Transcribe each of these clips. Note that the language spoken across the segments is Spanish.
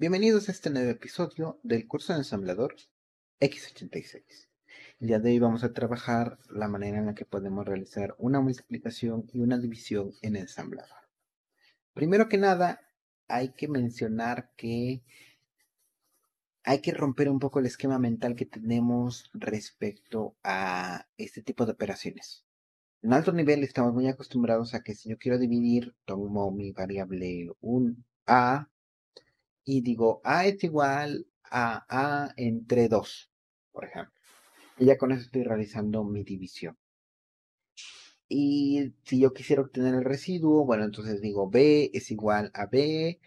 Bienvenidos a este nuevo episodio del curso de ensamblador X86. El día de hoy vamos a trabajar la manera en la que podemos realizar una multiplicación y una división en ensamblador. Primero que nada, hay que mencionar que hay que romper un poco el esquema mental que tenemos respecto a este tipo de operaciones. En alto nivel estamos muy acostumbrados a que si yo quiero dividir, tomo mi variable un a y digo a es igual a a entre 2, por ejemplo. Y ya con eso estoy realizando mi división. Y si yo quisiera obtener el residuo, bueno, entonces digo b es igual a b,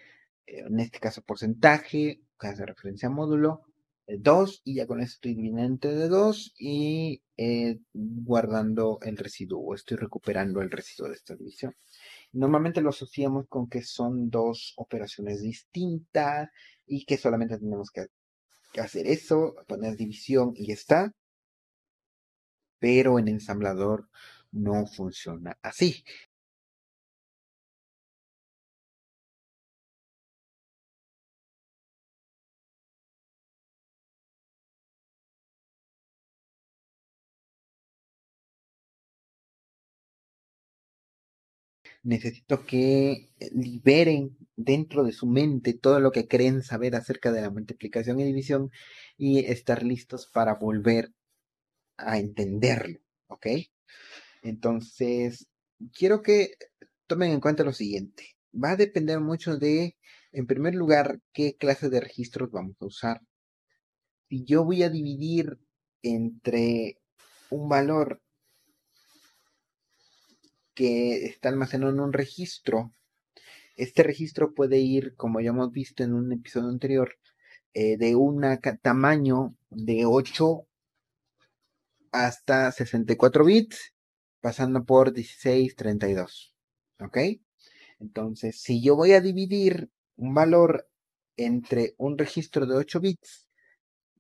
en este caso porcentaje, que hace referencia a módulo, 2 y ya con eso estoy dividiendo entre 2 y eh, guardando el residuo, estoy recuperando el residuo de esta división. Normalmente lo asociamos con que son dos operaciones distintas y que solamente tenemos que hacer eso, poner división y está. Pero en ensamblador no funciona así. Necesito que liberen dentro de su mente todo lo que creen saber acerca de la multiplicación y división y estar listos para volver a entenderlo, ¿ok? Entonces, quiero que tomen en cuenta lo siguiente. Va a depender mucho de, en primer lugar, qué clase de registros vamos a usar. Si yo voy a dividir entre un valor que está almacenado en un registro. Este registro puede ir, como ya hemos visto en un episodio anterior, eh, de un tamaño de 8 hasta 64 bits, pasando por 16, 32. ¿Ok? Entonces, si yo voy a dividir un valor entre un registro de 8 bits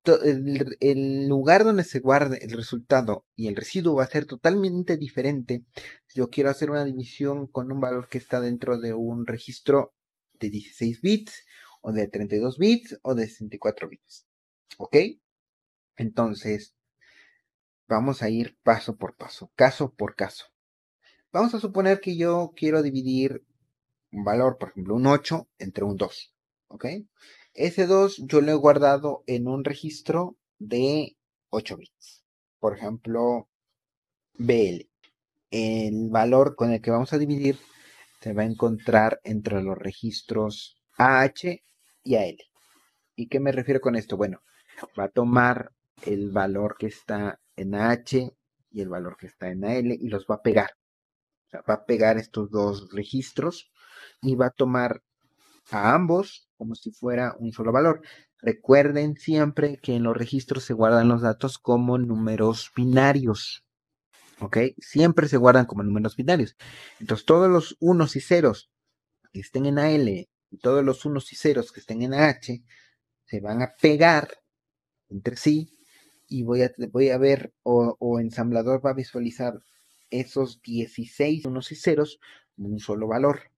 el, lugar donde se guarde el resultado y el residuo va a ser totalmente diferente. Si yo quiero hacer una división con un valor que está dentro de un registro de 16 bits o de 32 bits o de 64 bits. ¿Ok? Entonces, vamos a ir paso por paso, caso por caso. Vamos a suponer que yo quiero dividir un valor, por ejemplo, un 8 entre un 2. ¿Ok? Ese 2 yo lo he guardado en un registro de 8 bits. Por ejemplo, BL. El valor con el que vamos a dividir se va a encontrar entre los registros AH y AL. ¿Y qué me refiero con esto? Bueno, va a tomar el valor que está en AH y el valor que está en AL y los va a pegar. Va a pegar estos dos registros y va a tomar a ambos como si fuera un solo valor. Recuerden siempre que en los registros se guardan los datos como números binarios. ¿Ok? Siempre se guardan como números binarios. Entonces, todos los unos y ceros que estén en AL y todos los unos y ceros que estén en AH se van a pegar entre sí y voy a, voy a ver o, o ensamblador va a visualizar esos 16 unos y ceros en un solo valor.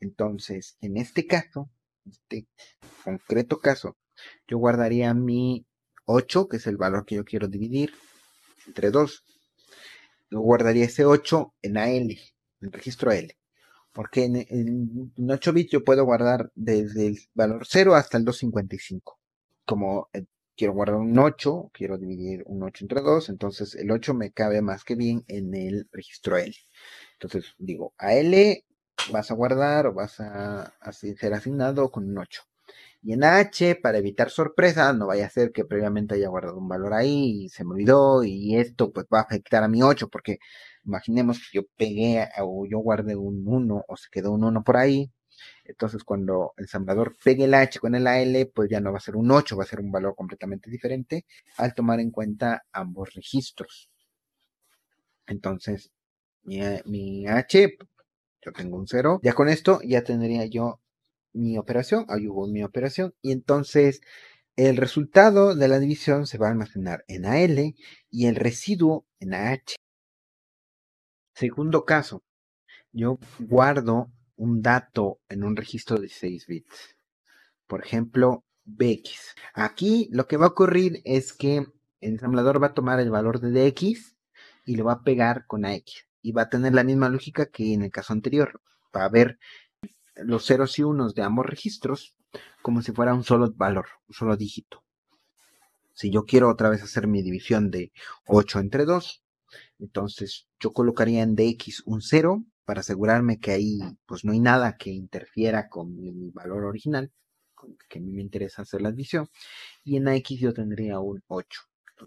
Entonces, en este caso, este concreto caso, yo guardaría mi 8, que es el valor que yo quiero dividir, entre 2. Yo guardaría ese 8 en AL, en el registro L. Porque en, 8 bits yo puedo guardar desde el valor 0 hasta el 255. Como eh, quiero guardar un 8, quiero dividir un 8 entre 2, entonces el 8 me cabe más que bien en el registro L. Entonces digo AL vas a guardar o vas a, ser asignado con un 8. Y en H, para evitar sorpresa, no vaya a ser que previamente haya guardado un valor ahí y se me olvidó y esto pues va a afectar a mi 8 porque imaginemos que yo pegué o yo guardé un 1 o se quedó un 1 por ahí. Entonces cuando el ensamblador pegue el H con el AL, pues ya no va a ser un 8, va a ser un valor completamente diferente al tomar en cuenta ambos registros. Entonces mi, mi H yo tengo un 0. Ya con esto ya tendría yo mi operación, ahí hubo mi operación, y entonces el resultado de la división se va a almacenar en AL y el residuo en AH. Segundo caso, yo guardo un dato en un registro de 6 bits. por ejemplo, bx. Aquí lo que va a ocurrir es que el ensamblador va a tomar el valor de dx y lo va a pegar con ax. Y va a tener la misma lógica que en el caso anterior. Va a ver los ceros y unos de ambos registros como si fuera un solo valor, un solo dígito. Si yo quiero otra vez hacer mi división de 8 entre 2, entonces yo colocaría en dx un 0 para asegurarme que ahí pues no hay nada que interfiera con mi valor original, que a mí me interesa hacer la división. Y en ax yo tendría un 8.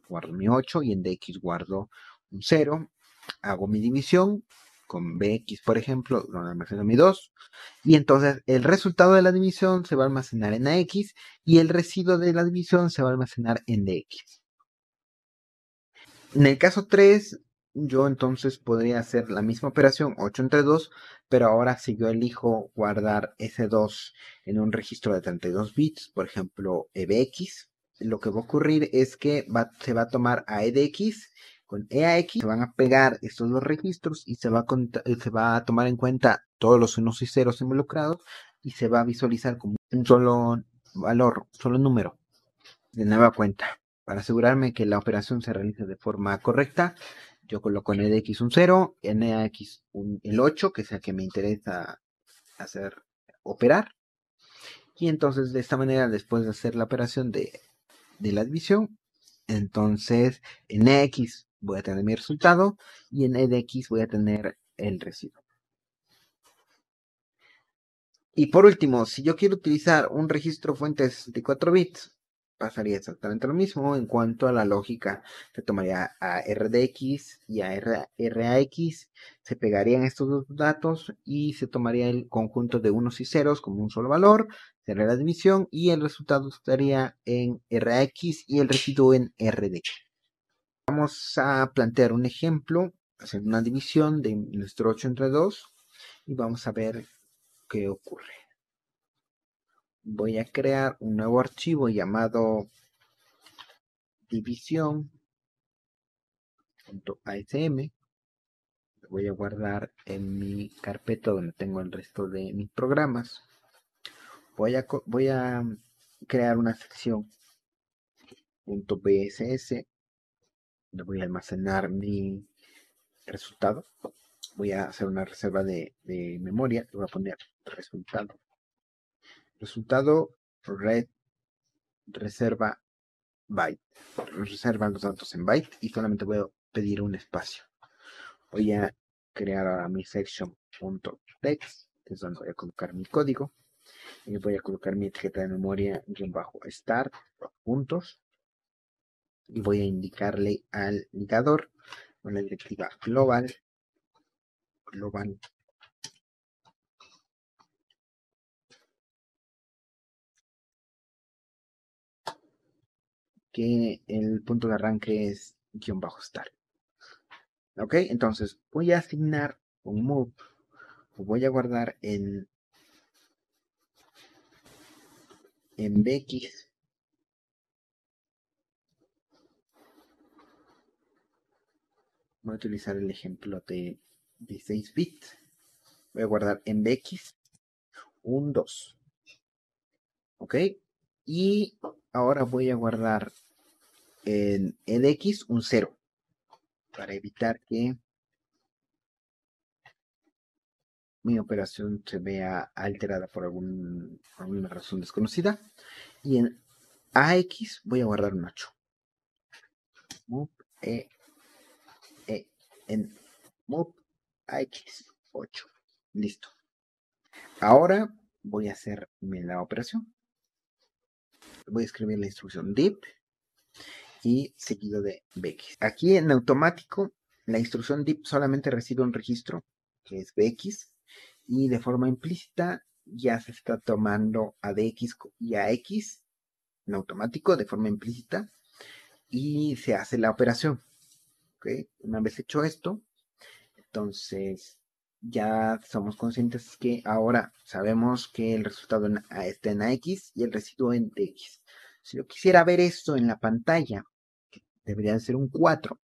guardo mi 8 y en dx guardo un 0. Hago mi división con bx, por ejemplo, donde almaceno mi 2. Y entonces el resultado de la división se va a almacenar en ax y el residuo de la división se va a almacenar en dx. En el caso 3, yo entonces podría hacer la misma operación 8 entre 2, pero ahora si yo elijo guardar ese 2 en un registro de 32 bits, por ejemplo ebx, lo que va a ocurrir es que se va a tomar a edx con EAX se van a pegar estos dos registros y se va, a se va a tomar en cuenta todos los unos y ceros involucrados y se va a visualizar como un solo valor, solo número de nueva cuenta. Para asegurarme que la operación se realice de forma correcta, yo coloco en EDX un 0, en EAX un, el 8, que es el que me interesa hacer operar. Y entonces de esta manera, después de hacer la operación de, de la división, entonces en EX voy a tener mi resultado y en edx voy a tener el residuo. Y por último, si yo quiero utilizar un registro fuente de 64 bits, pasaría exactamente lo mismo en cuanto a la lógica. Se tomaría a RDX y a RAX, se pegarían estos dos datos y se tomaría el conjunto de unos y ceros como un solo valor, sería la división y el resultado estaría en RAX y el residuo en RDX. Vamos a plantear un ejemplo, hacer una división de nuestro 8 entre 2 y vamos a ver qué ocurre. Voy a crear un nuevo archivo llamado división.asm. Voy a guardar en mi carpeta donde tengo el resto de mis programas. Voy a, voy a crear una sección .bss voy a almacenar mi resultado. Voy a hacer una reserva de, memoria. Le voy a poner resultado. Resultado red reserva byte. Reserva los datos en byte y solamente voy a pedir un espacio. Voy a crear ahora mi section.text, que es donde voy a colocar mi código. Y voy a colocar mi etiqueta de memoria bajo start puntos voy a indicarle al ligador con la directiva global. Global. Que el punto de arranque es guion bajo start ok entonces voy a asignar un move. Voy a guardar en en bx voy a utilizar el ejemplo de 16 bits. Voy a guardar en BX un 2. ¿Ok? Y ahora voy a guardar en EDX un 0. Para evitar que mi operación se vea alterada por alguna razón desconocida. Y en AX voy a guardar un 8 en move AX8. Listo. Ahora voy a hacerme la operación. Voy a escribir la instrucción dip y seguido de bx. Aquí en automático la instrucción dip solamente recibe un registro que es bx y de forma implícita ya se está tomando a dx y a x en automático de forma implícita y se hace la operación. Una vez hecho esto, entonces ya somos conscientes que ahora sabemos que el resultado está en AX y el residuo en DX. Si yo quisiera ver esto en la pantalla, que debería ser un 4,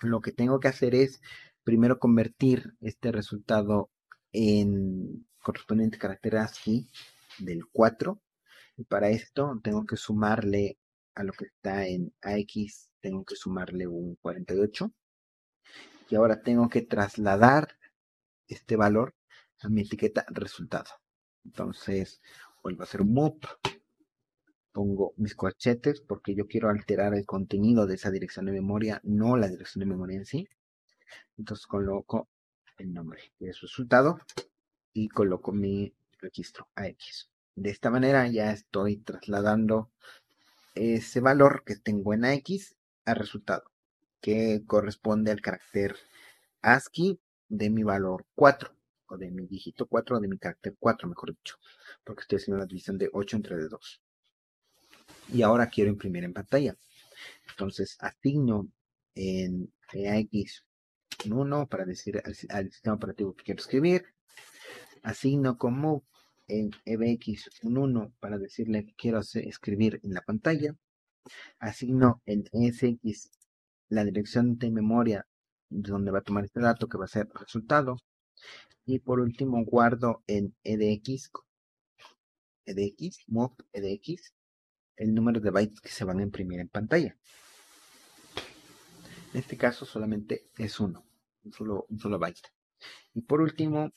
lo que tengo que hacer es primero convertir este resultado en correspondiente carácter ASCII del 4 Y para esto tengo que sumarle a lo que está en AX, tengo que sumarle un 48. Y ahora tengo que trasladar este valor a mi etiqueta resultado. Entonces, vuelvo a hacer un move. Pongo mis corchetes porque yo quiero alterar el contenido de esa dirección de memoria, no la dirección de memoria en sí. Entonces coloco el nombre de resultado y coloco mi registro AX. De esta manera ya estoy trasladando ese valor que tengo en AX a resultado, que corresponde al carácter ASCII de mi valor 4, o de mi dígito 4, o de mi carácter 4, mejor dicho, porque estoy haciendo la división de 8 entre 2. Y ahora quiero imprimir en pantalla. Entonces asigno en AX un 1 para decir al, sistema operativo que quiero escribir. Asigno como en EBX un 1 para decirle que quiero escribir en la pantalla. Asigno en SX la dirección de memoria donde va a tomar este dato que va a ser resultado. Y por último guardo en EDX, EDX, move EDX, el número de bytes que se van a imprimir en pantalla. En este caso solamente es uno, un solo, un solo byte. Y por último,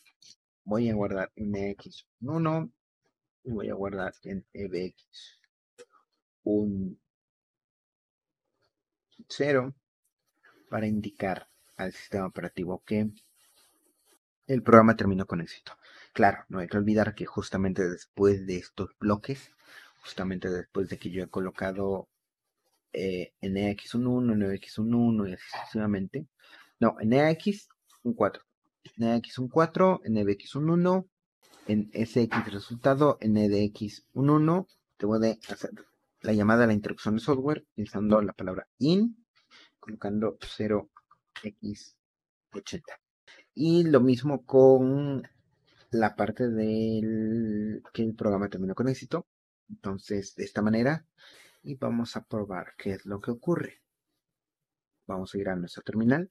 voy a guardar en EX un 1 y voy a guardar en EBX un 0 para indicar al sistema operativo que el programa terminó con éxito. Claro, no hay que olvidar que justamente después de estos bloques, justamente después de que yo he colocado eh, en EX un 1, en EX un 1 y así sucesivamente, no, en EX un 4, en EX un 4, en EBX un 1, en SX resultado, en EDX un 1, debo de hacer la llamada a la introducción de software utilizando la palabra in, colocando 0 x80. Y lo mismo con la parte del que el programa terminó con éxito. Entonces, de esta manera, y vamos a probar qué es lo que ocurre. Vamos a ir a nuestro terminal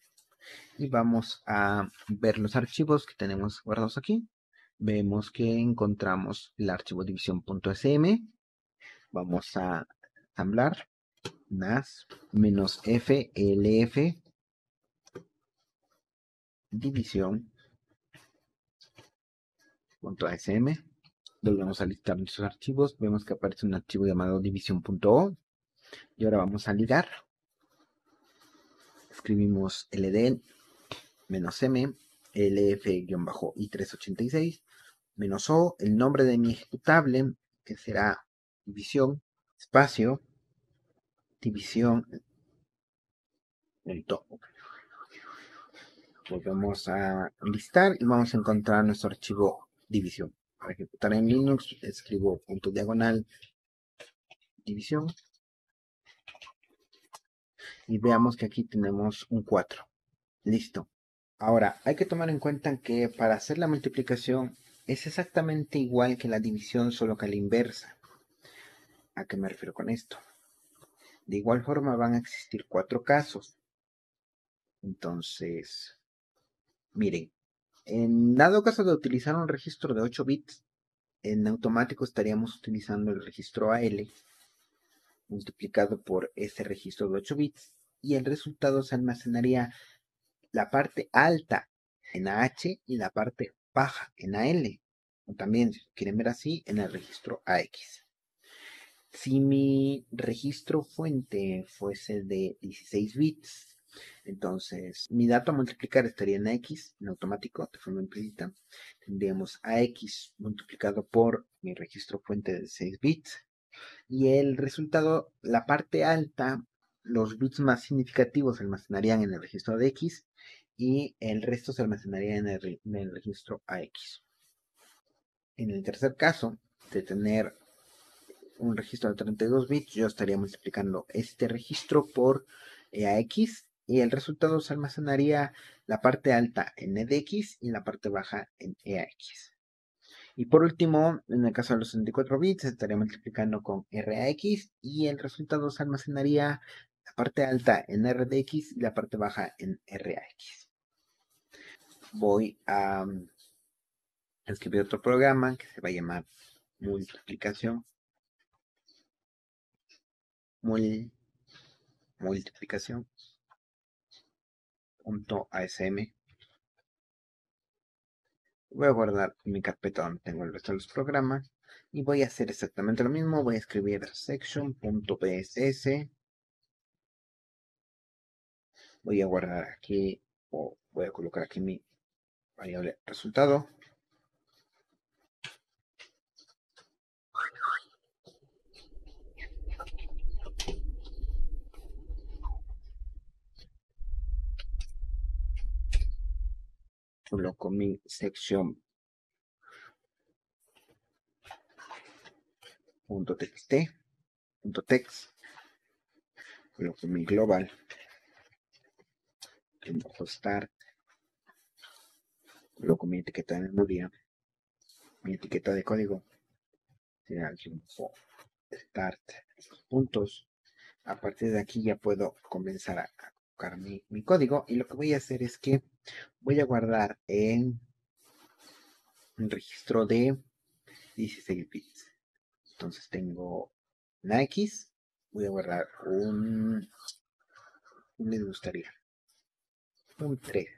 y vamos a ver los archivos que tenemos guardados aquí. Vemos que encontramos el archivo división.sm. Vamos a ensamblar nas -flf división .asm volvemos a listar nuestros archivos. Vemos que aparece un archivo llamado división.o y ahora vamos a ligar escribimos ld menos m lf-i386 menos o el nombre de mi ejecutable que será división espacio división volvemos a listar y vamos a encontrar nuestro archivo división. Para ejecutar en Linux, escribo punto diagonal división. Y veamos que aquí tenemos un 4. Listo. Ahora, hay que tomar en cuenta que para hacer la multiplicación es exactamente igual que la división, solo que a la inversa. ¿A qué me refiero con esto? De igual forma van a existir cuatro casos. Entonces, Miren, en dado caso de utilizar un registro de 8 bits, en automático estaríamos utilizando el registro AL multiplicado por ese registro de 8 bits y el resultado se almacenaría la parte alta en AH y la parte baja en AL. O también, si quieren ver así, en el registro AX. Si mi registro fuente fuese de 16 bits, entonces, mi dato a multiplicar estaría en X, en automático, de forma implícita. Tendríamos AX multiplicado por mi registro fuente de 6 bits. Y el resultado, la parte alta, los bits más significativos se almacenarían en el registro de X y el resto se almacenaría en el, en el registro AX. En el tercer caso, de tener un registro de 32 bits, yo estaría multiplicando este registro por AX y el resultado se almacenaría la parte alta en EDX y la parte baja en EAX. Y por último, en el caso de los 64 bits, estaría multiplicando con RAX y el resultado se almacenaría la parte alta en RDX y la parte baja en RAX. Voy a escribir otro programa que se va a llamar multiplicación. Mul, multiplicación punto asm voy a guardar mi carpeta donde tengo el resto de los programas y voy a hacer exactamente lo mismo. Voy a escribir section.pss voy a guardar aquí o voy a colocar aquí mi variable resultado. Coloco mi sección. Punto txt punto text. Coloco mi global start coloco mi etiqueta de memoria mi etiqueta de código será start puntos a partir de aquí ya puedo comenzar a colocar mi, mi código. Y lo que voy a hacer es que voy a guardar en un registro de 16 bits. Entonces tengo una X, voy a guardar un, me gustaría, un 3.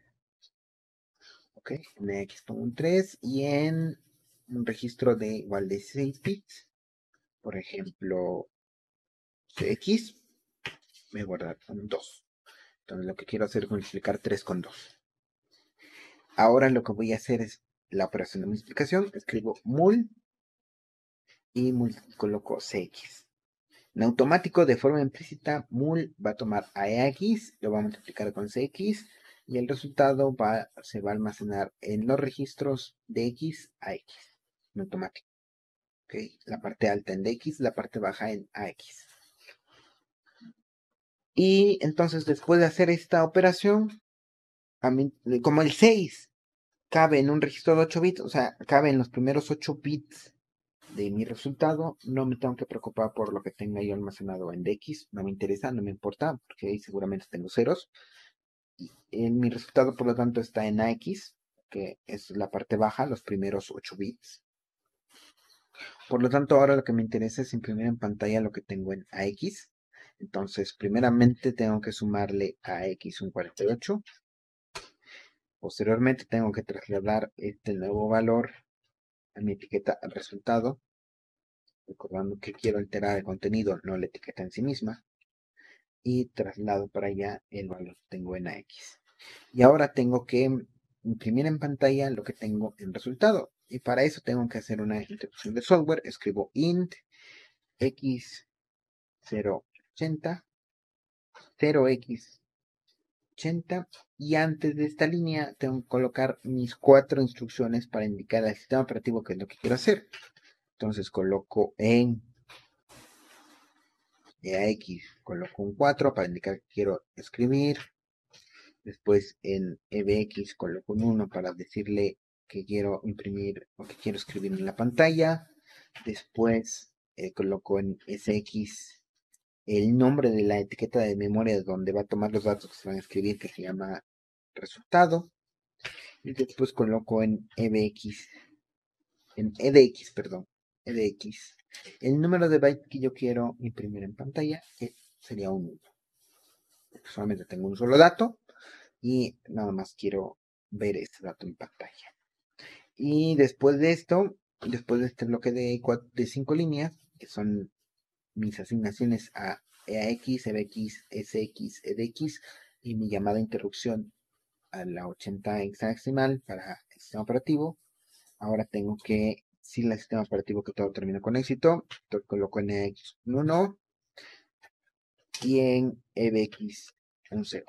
Ok, una X pongo un 3 y en un registro de igual 16 bits, por ejemplo, CX, voy a guardar un 2. Entonces lo que quiero hacer es multiplicar 3 con 2. Ahora lo que voy a hacer es la operación de multiplicación. Escribo mul y coloco cx. En automático, de forma implícita, mul va a tomar ax, lo va a multiplicar con cx y el resultado se va a almacenar en los registros de x a x, en automático. La parte alta en dx, la parte baja en ax. Y entonces después de hacer esta operación, como el 6 cabe en un registro de 8 bits, o sea, cabe en los primeros 8 bits de mi resultado, no me tengo que preocupar por lo que tenga yo almacenado en DX, no me interesa, no me importa, porque ahí seguramente tengo ceros. En mi resultado, por lo tanto, está en AX, que es la parte baja, los primeros 8 bits. Por lo tanto, ahora lo que me interesa es imprimir en pantalla lo que tengo en AX. Entonces, primeramente tengo que sumarle a X un 48 Posteriormente tengo que trasladar este nuevo valor a mi etiqueta resultado, recordando que quiero alterar el contenido, no la etiqueta en sí misma, y traslado para allá el valor que tengo en AX. Y ahora tengo que imprimir en pantalla lo que tengo en resultado. Y para eso tengo que hacer una introducción de software. Escribo int x080 0x y antes de esta línea tengo que colocar mis cuatro instrucciones para indicar al sistema operativo qué es lo que quiero hacer. Entonces coloco en EAX, coloco un 4 para indicar que quiero escribir. Después en EBX coloco un 1 para decirle que quiero imprimir o que quiero escribir en la pantalla. Después eh, coloco en SX el nombre de la etiqueta de memoria donde va a tomar los datos que se van a escribir, que se llama resultado. Y después coloco en EBX, en EDX, perdón, EDX, el número de bytes que yo quiero imprimir en pantalla, que sería un 1. Solamente tengo un solo dato y nada más quiero ver este dato en pantalla. Y después de esto, después de este bloque de, de cinco líneas, que son mis asignaciones a EAX, EBX, SX, EDX y mi llamada interrupción a la 80 hexadecimal para el sistema operativo. Ahora tengo que, si el sistema operativo que todo termina con éxito, entonces coloco en EX 1 y en EBX un 0.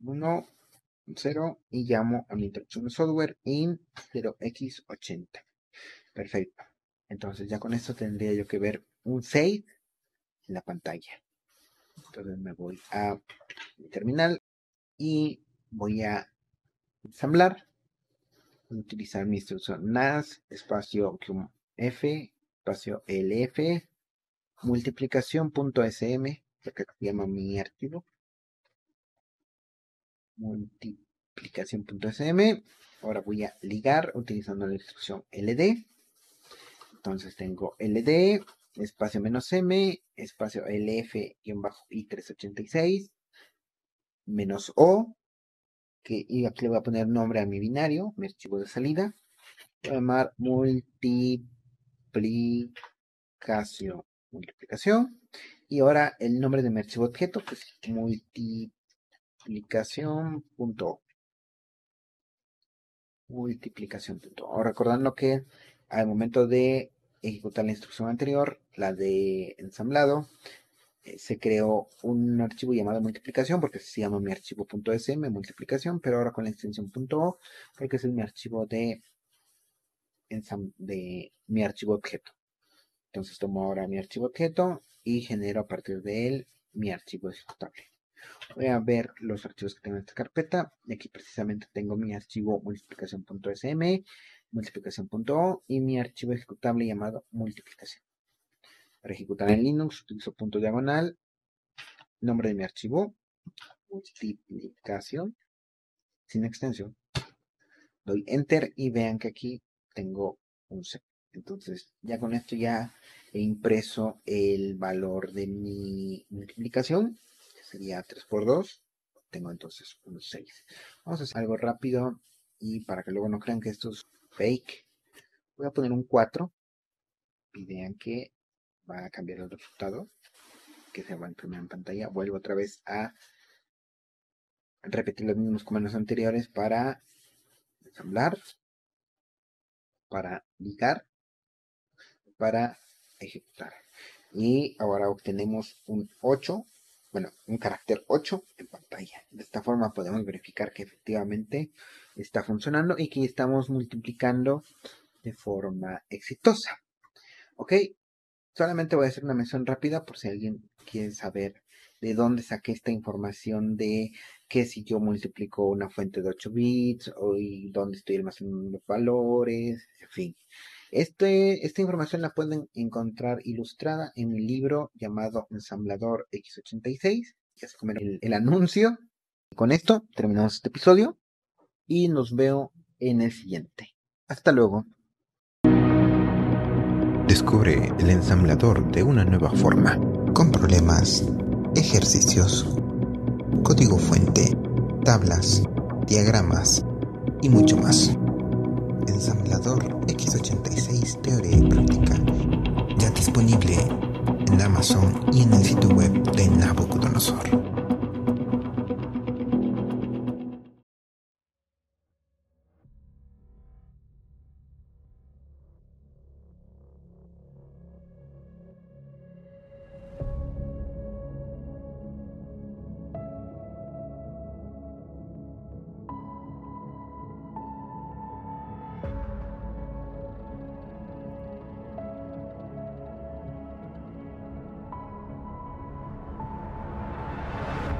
1, 0 y llamo a mi interrupción de software in 0x80. Perfecto. Entonces ya con esto tendría yo que ver un save en la pantalla. Entonces me voy a mi terminal y voy a ensamblar. Utilizar mi instrucción NAS, espacio F, espacio LF, multiplicación.sm, que se llama mi archivo. Multiplicación.sm. Ahora voy a ligar utilizando la instrucción LD entonces tengo LD espacio menos m, espacio lf-i386, menos o, que y aquí le voy a poner nombre a mi binario, mi archivo de salida. Voy a llamar multiplicación, multiplicación. Y ahora el nombre de mi archivo objeto, que es multiplicación.o. Multiplicación.o. Ahora recordando que al momento de ejecutar la instrucción anterior, la de ensamblado, eh, se creó un archivo llamado multiplicación porque se llama mi archivo .sm multiplicación, pero ahora con la extensión .o porque es mi archivo de, de mi archivo objeto. Entonces tomo ahora mi archivo objeto y genero a partir de él mi archivo ejecutable. Voy a ver los archivos que tengo en esta carpeta. Aquí precisamente tengo mi archivo multiplicación.sm, multiplicación.o y mi archivo ejecutable llamado multiplicación. Para ejecutar en Linux utilizo punto diagonal, nombre de mi archivo, multiplicación, sin extensión. Doy enter y vean que aquí tengo un C. Entonces ya con esto ya he impreso el valor de mi multiplicación, que sería 3 por 2. Tengo entonces un 6. Vamos a hacer algo rápido y para que luego no crean que esto es fake, voy a poner un 4 y vean que va a cambiar el resultado que se va a imprimir en pantalla. Vuelvo otra vez a repetir los mismos comandos anteriores para ensamblar, para ligar, para ejecutar. Y ahora obtenemos un 8, bueno, un carácter 8 en pantalla. De esta forma podemos verificar que efectivamente está funcionando y que estamos multiplicando de forma exitosa. Ok, Solamente voy a hacer una mención rápida por si alguien quiere saber de dónde saqué esta información de que si yo multiplico una fuente de 8 bits o dónde estoy almacenando los valores, en fin. Este, esta información la pueden encontrar ilustrada en mi libro llamado Ensamblador X86. Ya se comen el, el anuncio. Con esto terminamos este episodio y nos veo en el siguiente. Hasta luego. Descubre el ensamblador de una nueva forma, con problemas, ejercicios, código fuente, tablas, diagramas y mucho más. Ensamblador X86 Teoría y Práctica, ya disponible en Amazon y en el sitio web de Nabucodonosor.